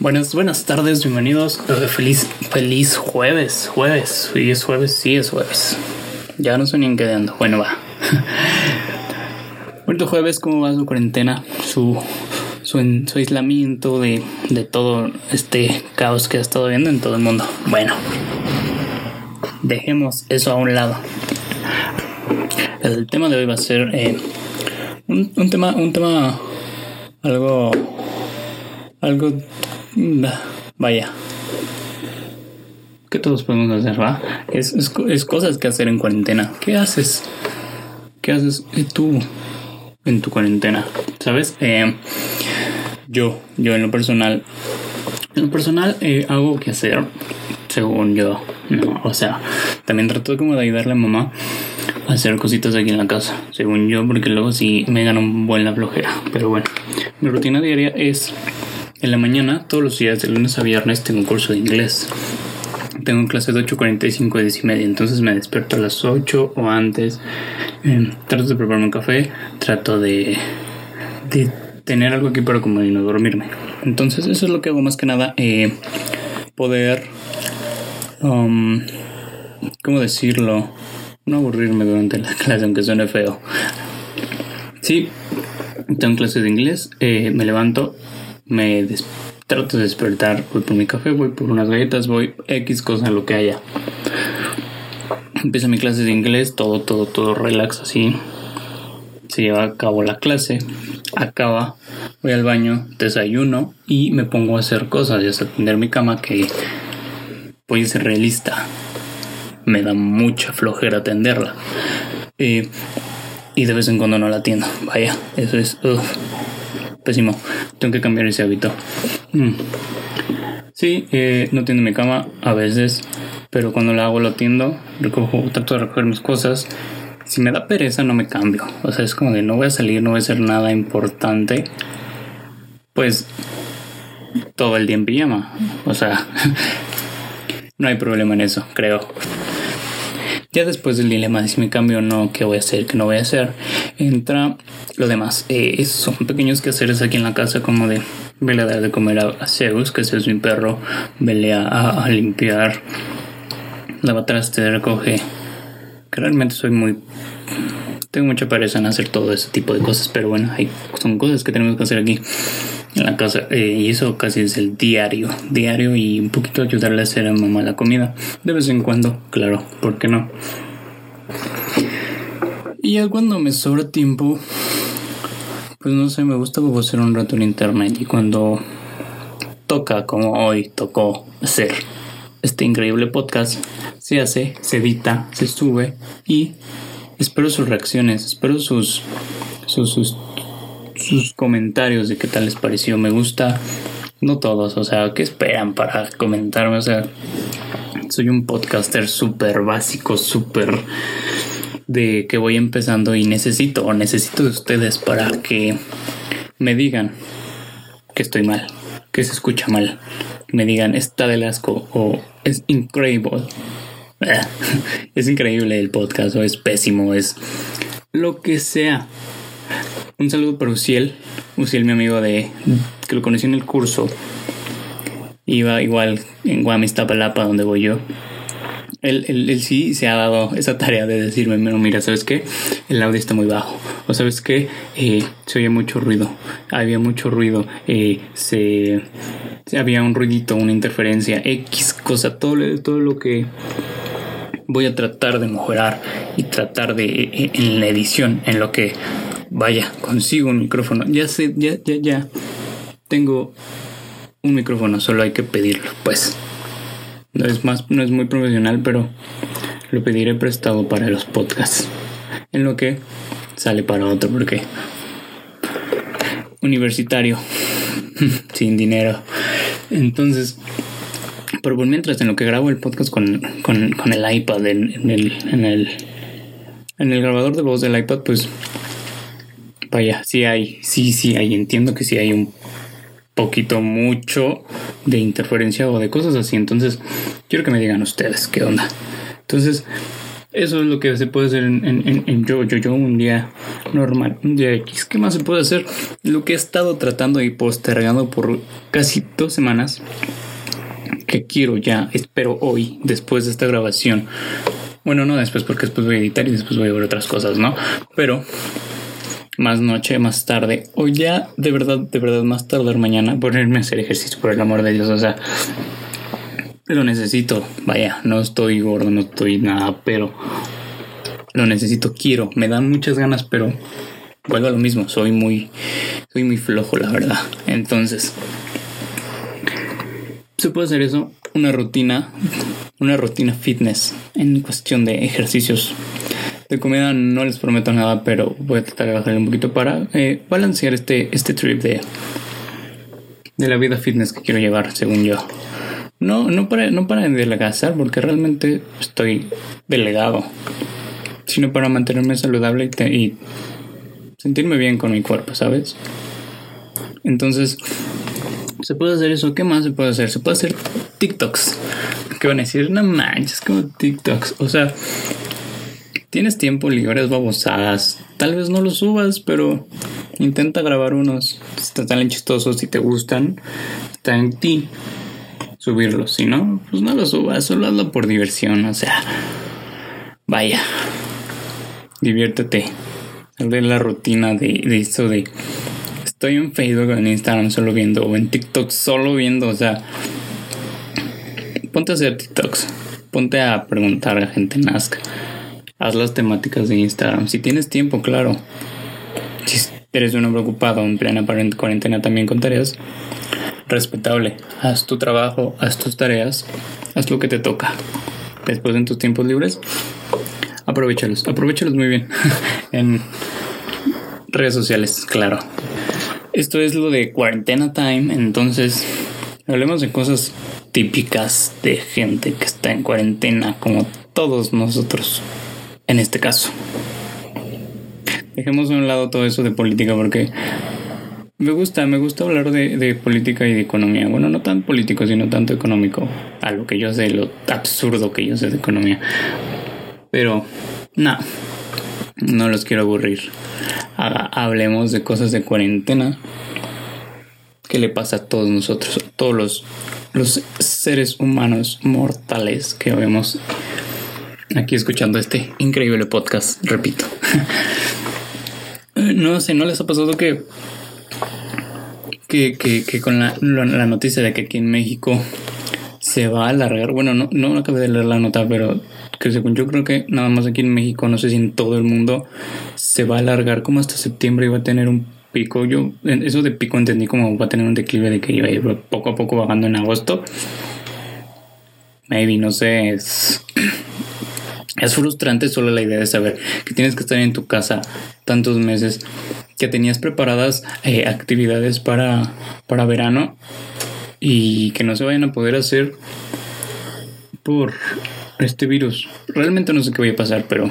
Buenas, buenas tardes, bienvenidos. Feliz, feliz jueves, jueves. Sí, es jueves, sí es jueves. Ya no sé ni en qué ando. Bueno, va. Bonito jueves, ¿cómo va su cuarentena? Su, su, aislamiento de, de todo este caos que ha estado viendo en todo el mundo. Bueno, dejemos eso a un lado. El tema de hoy va a ser eh, un, un tema, un tema algo, algo Vaya. Que todos podemos hacer, ¿va? Es, es, cosas que hacer en cuarentena. ¿Qué haces? ¿Qué haces tú en tu cuarentena? ¿Sabes? Eh, yo, yo en lo personal, en lo personal eh, hago que hacer, según yo. No, o sea, también trato como de ayudarle a mamá a hacer cositas aquí en la casa, según yo, porque luego sí me gana un buen la flojera. Pero bueno, mi rutina diaria es en la mañana, todos los días, de lunes a viernes, tengo un curso de inglés. Tengo clase de 8.45 a 10 y media, entonces me despierto a las 8 o antes. Em, trato de prepararme un café, trato de, de tener algo aquí para comer y no dormirme. Entonces, eso es lo que hago más que nada. Eh, poder. Um, ¿Cómo decirlo? No aburrirme durante la clase, aunque suene feo. Sí, tengo clase de inglés, eh, me levanto, me trato de despertar, voy por mi café, voy por unas galletas, voy X cosa, lo que haya. Empiezo mi clase de inglés, todo, todo, todo relax así. Se lleva a cabo la clase, acaba, voy al baño, desayuno y me pongo a hacer cosas, ya sea atender mi cama que voy a ser realista. Me da mucha flojera atenderla. Eh, y de vez en cuando no la atiendo. Vaya, eso es Tengo que cambiar ese hábito. Mm. Sí, eh, no tiendo mi cama a veces, pero cuando la hago lo tiendo, recojo, trato de recoger mis cosas. Si me da pereza no me cambio. O sea, es como de no voy a salir, no voy a hacer nada importante. Pues todo el día en pijama. O sea, no hay problema en eso, creo. Ya después del dilema de si me cambio o no, qué voy a hacer, qué no voy a hacer, entra lo demás. Eh, son pequeños quehaceres aquí en la casa, como de vele a dar de comer a, Zeus, que es mi perro, vele a, a limpiar, lava traste, recoge. Que realmente soy muy. Tengo mucha pereza en hacer todo ese tipo de cosas, pero bueno, hay, son cosas que tenemos que hacer aquí en la casa eh, y eso casi es el diario, diario y un poquito ayudarle a hacer a mamá la comida de vez en cuando, claro, ¿por qué no? Y ya cuando me sobra tiempo, pues no sé, me gusta hacer un rato en internet y cuando toca, como hoy tocó hacer este increíble podcast, se hace, se edita, se sube y espero sus reacciones, espero sus, sus, sus sus comentarios de qué tal les pareció. Me gusta, no todos, o sea, ¿qué esperan para comentarme? O sea, soy un podcaster súper básico, súper de que voy empezando y necesito o necesito de ustedes para que me digan que estoy mal, que se escucha mal, me digan está del asco o es increíble. Es increíble el podcast o es pésimo, es lo que sea. Un saludo para Uciel, Uciel mi amigo de que lo conocí en el curso. Iba igual en Guamistapalapa donde voy yo. Él, él, sí se ha dado esa tarea de decirme, mira, ¿sabes qué? El audio está muy bajo. O ¿sabes qué? Eh, se oye mucho ruido. Había mucho ruido. Eh, se, había un ruidito, una interferencia, X cosa, todo, todo lo que voy a tratar de mejorar y tratar de en la edición, en lo que vaya, consigo un micrófono. Ya sé, ya, ya, ya. Tengo un micrófono, solo hay que pedirlo, pues. No es más, no es muy profesional, pero lo pediré prestado para los podcasts. En lo que sale para otro, porque universitario, sin dinero. Entonces, pero por mientras, en lo que grabo el podcast con, con, con el iPad, en, el, en, el, en el grabador de voz del iPad, pues vaya, sí hay, sí, sí hay, entiendo que sí hay un poquito mucho de interferencia o de cosas así. Entonces, quiero que me digan ustedes qué onda. Entonces, Eso es lo que se puede hacer en, en, en, yo, yo, yo, un día normal, un día X. ¿Qué más se puede hacer? Lo que he estado tratando y postergando por casi dos semanas, que quiero ya, espero hoy, después de esta grabación. Bueno, no después, porque después voy a editar y después voy a ver otras cosas, ¿no? Pero más noche, más tarde, o ya de verdad, de verdad, más tarde mañana, ponerme a hacer ejercicio, por el amor de Dios, o sea lo necesito. Vaya, no estoy gordo, no estoy nada, pero lo necesito, quiero. Me dan muchas ganas, pero vuelvo a lo mismo. Soy muy, soy muy flojo, la verdad. Entonces, se puede hacer eso, una rutina, una rutina fitness en cuestión de ejercicios. De comida no les prometo nada, pero voy a tratar de bajarle un poquito para eh, balancear este, este trip de, de la vida fitness que quiero llevar, según yo. No, no para, no para delegar, porque realmente estoy delegado, sino para mantenerme saludable y, y sentirme bien con mi cuerpo, ¿sabes? Entonces, se puede hacer eso. ¿Qué más se puede hacer? Se puede hacer TikToks. ¿Qué van a decir? No manches, como TikToks. O sea, tienes tiempo libre, babosadas. Tal vez no los subas, pero intenta grabar unos. Si están chistosos, si te gustan, está en ti subirlo. Si no, pues no lo subas, solo hazlo por diversión. O sea, vaya, diviértete. Sal de la rutina de, de esto de estoy en Facebook en Instagram solo viendo o en TikTok solo viendo. O sea, ponte a hacer TikToks, ponte a preguntar a gente Nazca. Haz las temáticas de Instagram. Si tienes tiempo, claro. Si eres un hombre ocupado en plena cuarentena también con tareas, respetable. Haz tu trabajo, haz tus tareas, haz lo que te toca. Después en tus tiempos libres, aprovechalos, aprovechalos muy bien en redes sociales, claro. Esto es lo de cuarentena time, entonces hablemos de cosas típicas de gente que está en cuarentena, como todos nosotros en este caso. Dejemos a un lado todo eso de política porque me gusta, me gusta hablar de, política y de economía. Bueno, no tan político, sino tanto económico. A lo que yo sé, lo absurdo que yo sé de economía. Pero, no, no los quiero aburrir. hablemos de cosas de cuarentena. ¿Qué le pasa a todos nosotros? A todos los, los seres humanos mortales que vemos aquí escuchando este increíble podcast, repito. no sé, ¿no les ha pasado que que, que, con la, la, noticia de que aquí en México se va a alargar, bueno, no, no acabé de leer la nota, pero que según yo creo que nada más aquí en México, no sé si en todo el mundo, se va a alargar como hasta septiembre y va a tener un pico. Yo, eso de pico entendí como va a tener un declive de que iba a ir poco a poco bajando en agosto. Maybe, no sé, es, es frustrante solo la idea de saber que tienes que estar en tu casa tantos meses que tenías preparadas eh, actividades para, para verano y que no se vayan a poder hacer por este virus. Realmente no sé qué vaya a pasar, pero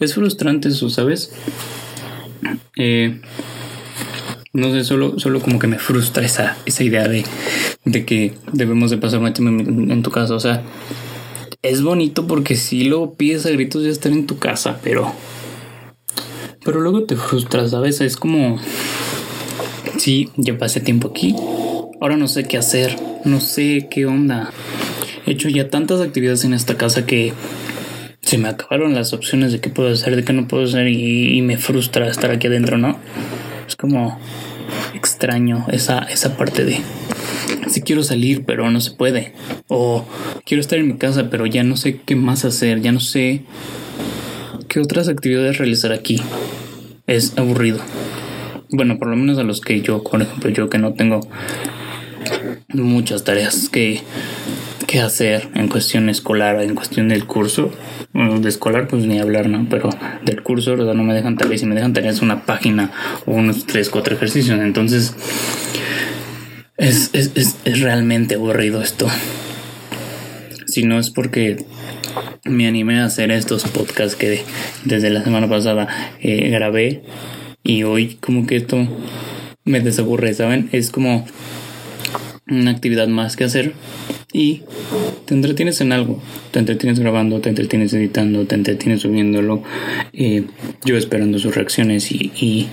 es frustrante eso, ¿sabes? Eh, no sé, solo, solo como que me frustra esa, esa idea de, de que debemos de pasar más tiempo en, tu casa. O sea, es bonito porque si lo pides a gritos ya estar en tu casa, pero pero luego te frustras, ¿sabes? Es como, sí, ya pasé tiempo aquí, ahora no sé qué hacer, no sé qué onda. He hecho ya tantas actividades en esta casa que se me acabaron las opciones de qué puedo hacer, de qué no puedo hacer y, me frustra estar aquí adentro, ¿no? Es como extraño esa, esa parte de si quiero salir pero no se puede o quiero estar en mi casa pero ya no sé qué más hacer, ya no sé qué otras actividades realizar aquí es aburrido. Bueno, por lo menos a los que yo, por ejemplo, yo que no tengo muchas tareas que, que hacer en cuestión escolar, en cuestión del curso. de escolar, pues ni hablar, ¿no? Pero del curso, ¿verdad? No me dejan tareas. Si me dejan tareas, una página o unos 3, 4 ejercicios. Entonces, es, es, es, es realmente aburrido esto. Si no es porque me animé a hacer estos podcasts que desde la semana pasada eh, grabé y hoy como que esto me desaburre, ¿saben? Es como una actividad más que hacer y te entretienes en algo. Te entretienes grabando, te entretienes editando, te entretienes subiéndolo. Eh, yo esperando sus reacciones y, y,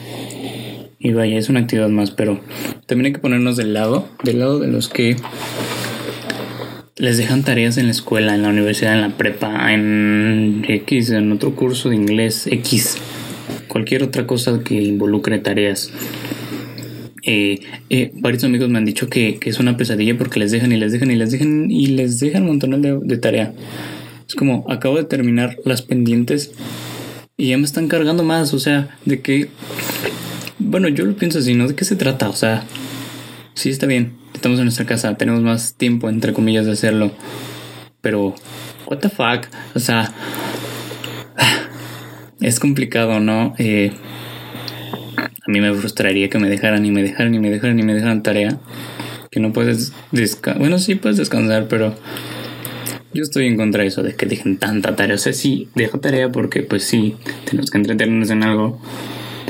y, vaya, es una actividad más, pero también hay que ponernos del lado, del lado de los que les dejan tareas en la escuela, en la universidad, en la prepa, en X, en otro curso de inglés, X, cualquier otra cosa que involucre tareas eh, eh, varios amigos me han dicho que, es una pesadilla porque les dejan y les dejan y les dejan y les dejan un montón de, de tarea. Es como, acabo de terminar las pendientes y ya me están cargando más, o sea, de que, bueno, yo lo pienso así, ¿no? ¿De qué se trata? O sea, sí está bien, estamos en nuestra casa, tenemos más tiempo, entre comillas, de hacerlo, pero, what the fuck, o sea, es complicado, ¿no? Eh, a mí me frustraría que me dejaran y me dejaran y me dejaran y me dejaran tarea. Que no puedes descansar. Bueno, sí puedes descansar, pero yo estoy en contra de eso, de que dejen tanta tarea. O sea, sí, dejo tarea porque, pues sí, tenemos que entretenernos en algo.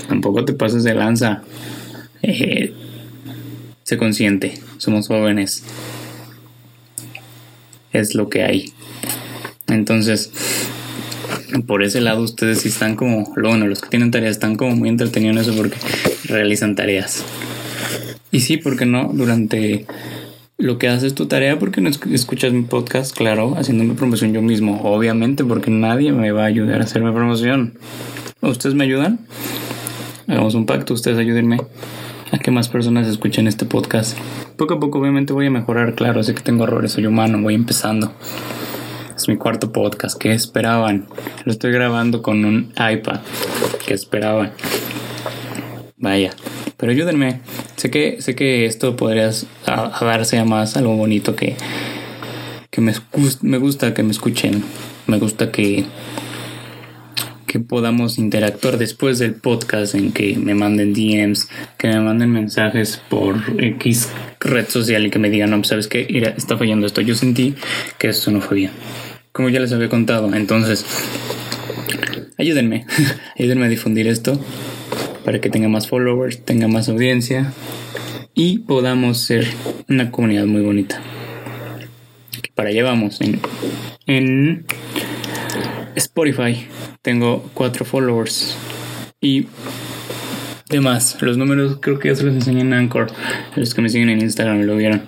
Tampoco te pases de lanza. Eh, sé consciente, somos jóvenes. Es lo que hay. Entonces, por ese lado ustedes sí están como, bueno, los que tienen tareas están como muy entretenidos en eso porque realizan tareas. Y sí, porque no? Durante lo que haces tu tarea, porque no escuchas mi podcast? Claro, haciéndome promoción yo mismo, obviamente, porque nadie me va a ayudar a hacerme promoción. ¿Ustedes me ayudan? Hagamos un pacto, ustedes ayúdenme a que más personas escuchen este podcast. Poco a poco, obviamente, voy a mejorar, claro, sé que tengo errores, soy humano, voy empezando. Es mi cuarto podcast. ¿Qué esperaban? Lo estoy grabando con un iPad. ¿Qué esperaban? Vaya. Pero ayúdenme. Sé que, sé que esto podría darse a más algo bonito que, que me, me gusta que me escuchen. Me gusta que, que podamos interactuar después del podcast en que me manden DMs, que me manden mensajes por X red social y que me digan, no, pues, sabes que está fallando esto. Yo sentí que esto no fue bien como ya les había contado. Entonces, ayúdenme, ayúdenme a difundir esto para que tenga más followers, tenga más audiencia y podamos ser una comunidad muy bonita. Para allá vamos. En, en Spotify tengo cuatro followers y demás. Los números creo que ya se los enseñé en Anchor. Los que me siguen en Instagram lo vieron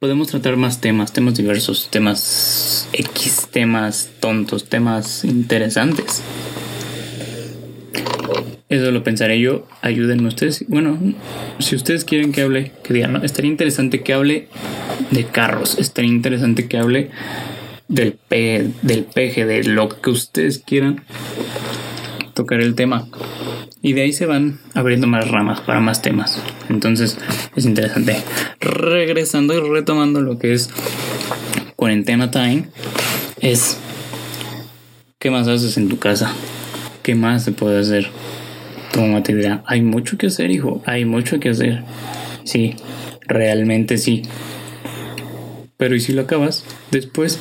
podemos tratar más temas, temas diversos, temas X, temas tontos, temas interesantes. Eso lo pensaré yo. Ayúdenme ustedes. Bueno, si ustedes quieren que hable, que digan, ¿no? estaría interesante que hable de carros. Estaría interesante que hable del, P, del peje, de lo que ustedes quieran tocar el tema. Y de ahí se van abriendo más ramas para más temas. Entonces es interesante. Regresando y retomando lo que es cuarentena time, es ¿qué más haces en tu casa? ¿Qué más se puede hacer? Tu mamá hay mucho que hacer, hijo, hay mucho que hacer. Sí, realmente sí. Pero ¿y si lo acabas? Después,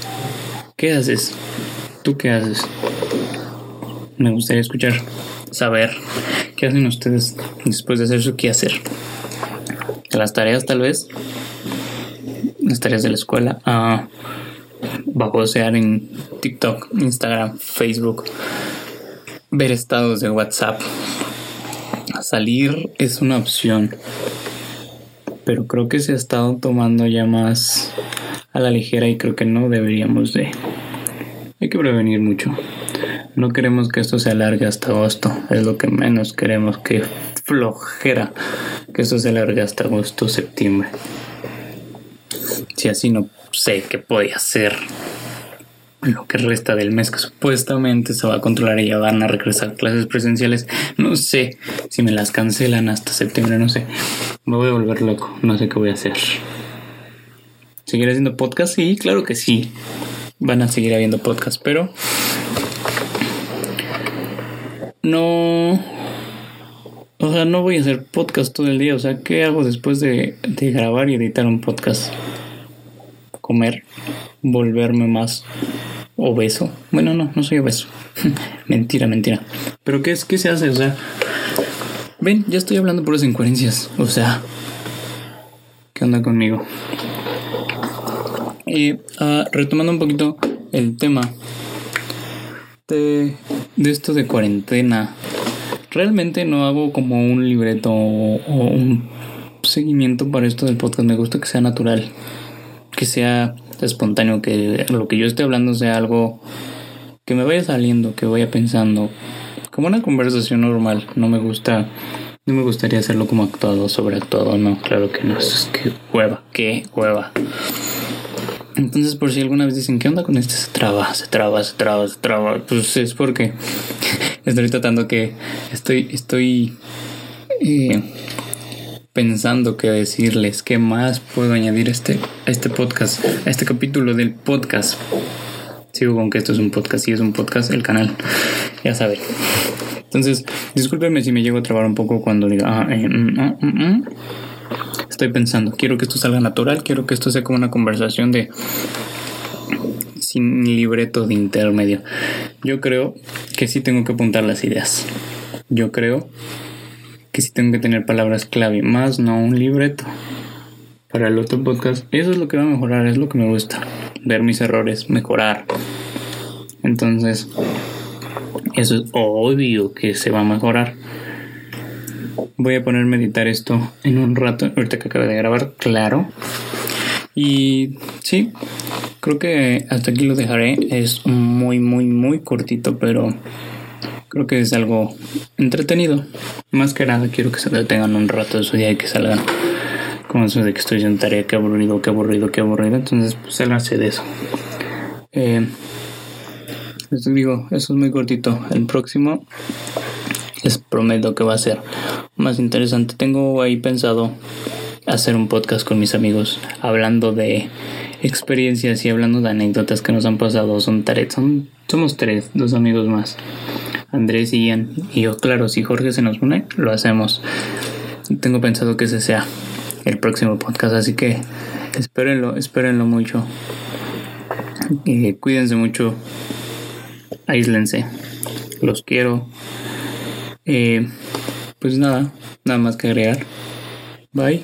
¿qué haces? ¿Tú qué haces? Me gustaría escuchar saber qué hacen ustedes después de hacer su quehacer. Las tareas tal vez, las tareas de la escuela, a babosear en TikTok, Instagram, Facebook, ver estados de WhatsApp. Salir es una opción, pero creo que se ha estado tomando ya más a la ligera y creo que no deberíamos de. Hay que prevenir mucho. No queremos que esto se alargue hasta agosto. Es lo que menos queremos. Que flojera que esto se alargue hasta agosto, septiembre. Si así no sé qué podía hacer lo que resta del mes que supuestamente se va a controlar y ya van a regresar clases presenciales. No sé si me las cancelan hasta septiembre, no sé. Me voy a volver loco, no sé qué voy a hacer. ¿Seguir haciendo podcast? Sí, claro que sí. Van a seguir habiendo podcast, pero no. O sea, no voy a hacer podcast todo el día. O sea, ¿qué hago después de, grabar y editar un podcast? Comer, volverme más obeso. Bueno, no, no soy obeso. mentira, mentira. Pero ¿qué es? ¿Qué se hace? O sea, ven, ya estoy hablando por las incoherencias. O sea, ¿qué onda conmigo? Y ah, retomando un poquito el tema de, esto de cuarentena, realmente no hago como un libreto o, un seguimiento para esto del podcast. Me gusta que sea natural, que sea espontáneo, que lo que yo esté hablando sea algo que me vaya saliendo, que vaya pensando, como una conversación normal. No me gusta, no me gustaría hacerlo como actuado, sobreactuado, no, claro que no, es que hueva, qué hueva. Entonces, por si alguna vez dicen, ¿qué onda con este? Se traba, se traba, se traba, se traba. Pues es porque estoy tratando que estoy, estoy eh, pensando qué decirles, qué más puedo añadir a este, este podcast, a este capítulo del podcast. Sigo con que esto es un podcast, y es un podcast, el canal, ya saben. Entonces, discúlpenme si me llego a trabar un poco cuando diga, ah, eh, mm, mm, mm, estoy pensando, quiero que esto salga natural, quiero que esto sea como una conversación de sin libreto de intermedio. Yo creo que sí tengo que apuntar las ideas. Yo creo que sí tengo que tener palabras clave, más no un libreto. Para el otro podcast, eso es lo que va a mejorar, es lo que me gusta. Ver mis errores, mejorar. Entonces, eso es obvio que se va a mejorar. Voy a ponerme a editar esto en un rato, ahorita que acabo de grabar, claro. Y sí, creo que hasta aquí lo dejaré. Es muy, muy, muy cortito, pero creo que es algo entretenido. Más que nada, quiero que se detengan un rato de su día y que salgan como eso de que estoy en tarea, que aburrido, que aburrido, que aburrido. Entonces, pues sálganse de eso. Eh, les digo, eso es muy cortito. El próximo prometo que va a ser más interesante. Tengo ahí pensado hacer un podcast con mis amigos hablando de experiencias y hablando de anécdotas que nos han pasado. Son tres, son, somos tres, dos amigos más. Andrés y Ian. Y yo, claro, si Jorge se nos une, lo hacemos. Tengo pensado que ese sea el próximo podcast, así que espérenlo, espérenlo mucho. Eh, cuídense mucho. Aíslense. Los quiero. Eh, pues nada, nada más que agregar. Bye.